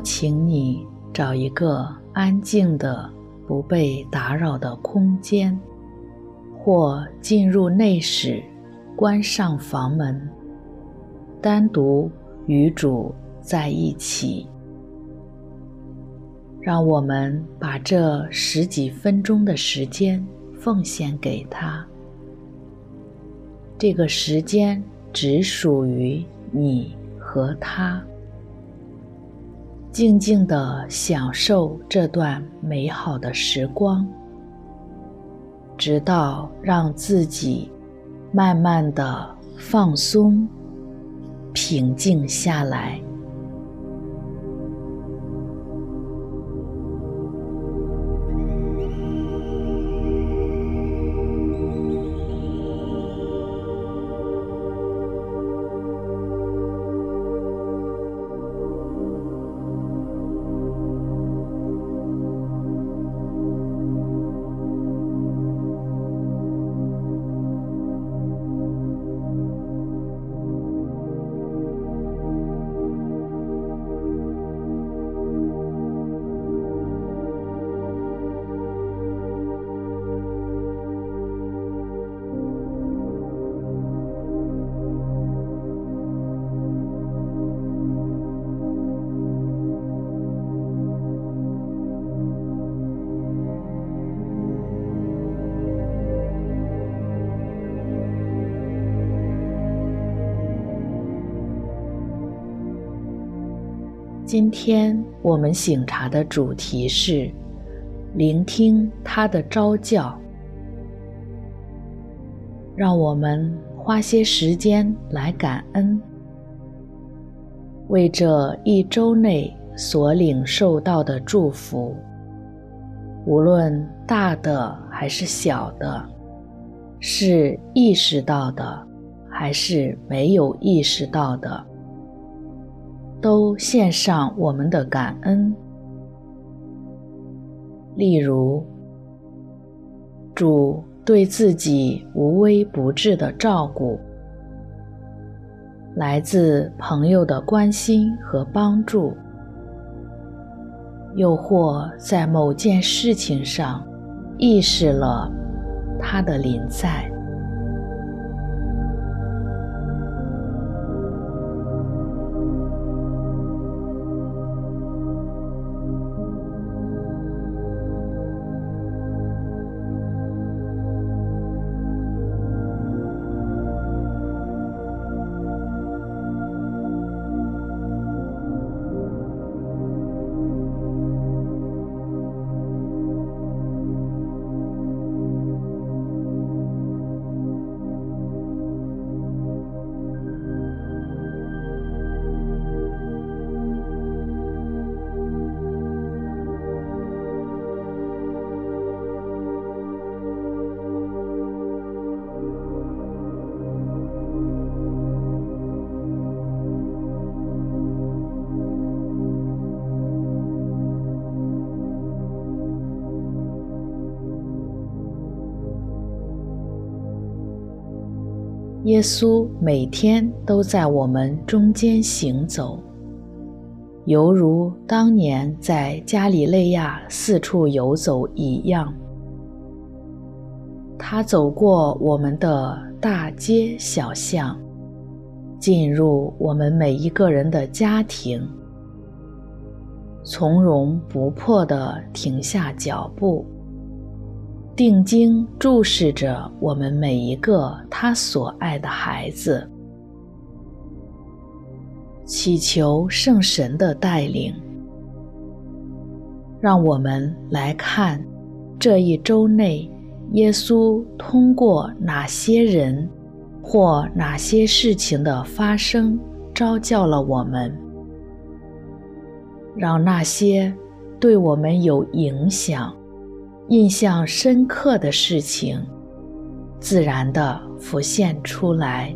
请你找一个安静的、不被打扰的空间，或进入内室，关上房门，单独与主在一起。让我们把这十几分钟的时间奉献给他。这个时间只属于你和他。静静的享受这段美好的时光，直到让自己慢慢的放松、平静下来。今天我们醒茶的主题是聆听他的召叫。让我们花些时间来感恩，为这一周内所领受到的祝福，无论大的还是小的，是意识到的还是没有意识到的。都献上我们的感恩。例如，主对自己无微不至的照顾，来自朋友的关心和帮助，又或在某件事情上意识了他的临在。耶稣每天都在我们中间行走，犹如当年在加里肋亚四处游走一样。他走过我们的大街小巷，进入我们每一个人的家庭，从容不迫地停下脚步。定睛注视着我们每一个他所爱的孩子，祈求圣神的带领。让我们来看这一周内，耶稣通过哪些人或哪些事情的发生，招教了我们，让那些对我们有影响。印象深刻的事情，自然地浮现出来。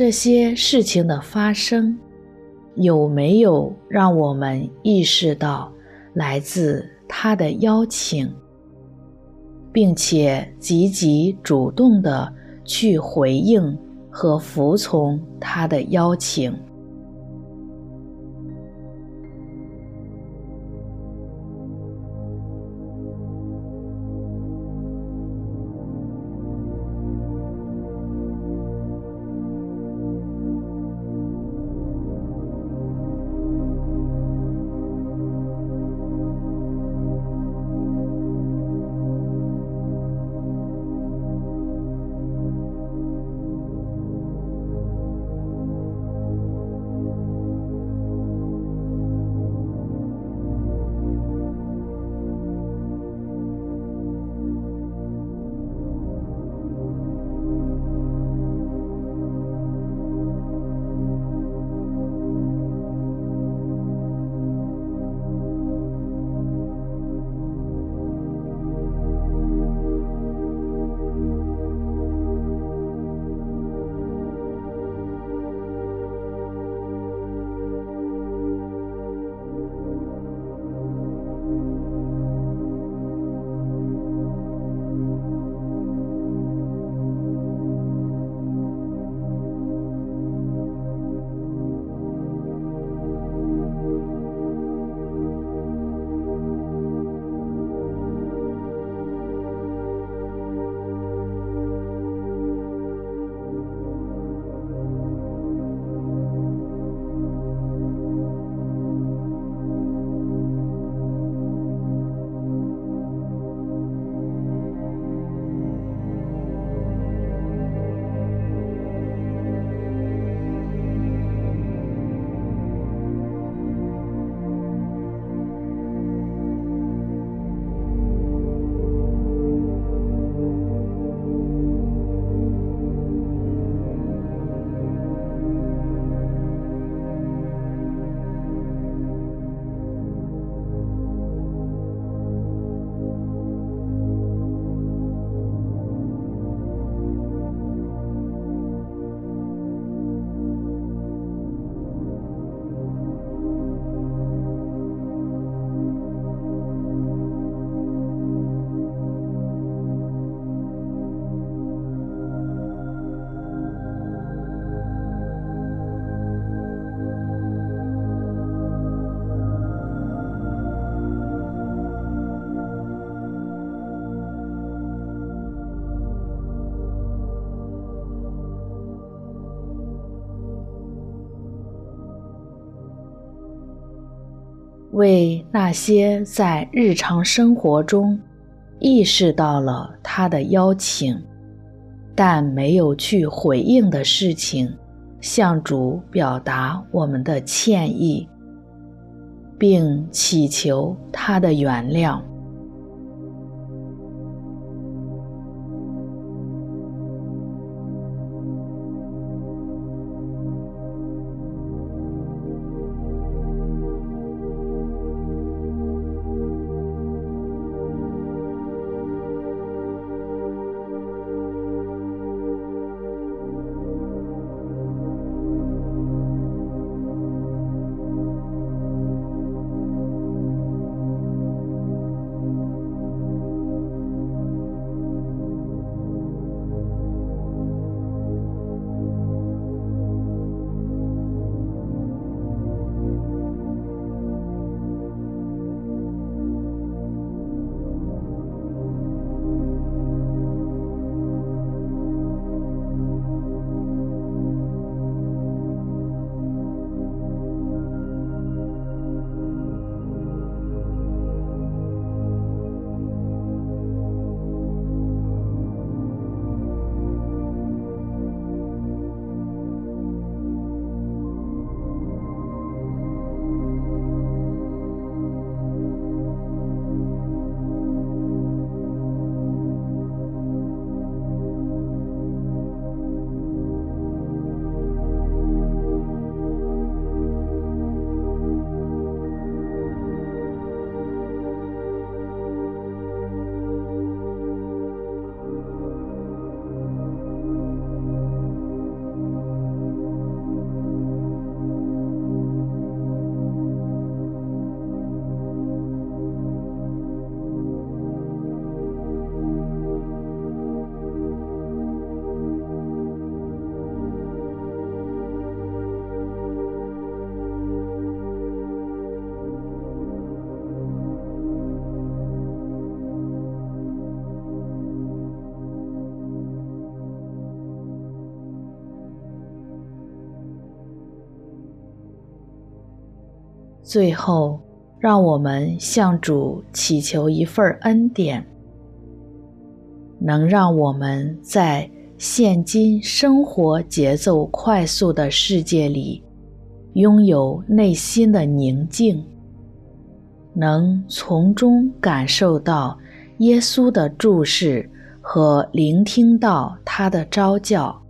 这些事情的发生，有没有让我们意识到来自他的邀请，并且积极主动的去回应和服从他的邀请？为那些在日常生活中意识到了他的邀请，但没有去回应的事情，向主表达我们的歉意，并祈求他的原谅。最后，让我们向主祈求一份恩典，能让我们在现今生活节奏快速的世界里，拥有内心的宁静，能从中感受到耶稣的注视和聆听到他的召叫，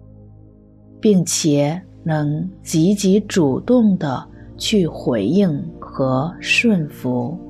并且能积极主动地去回应和顺服。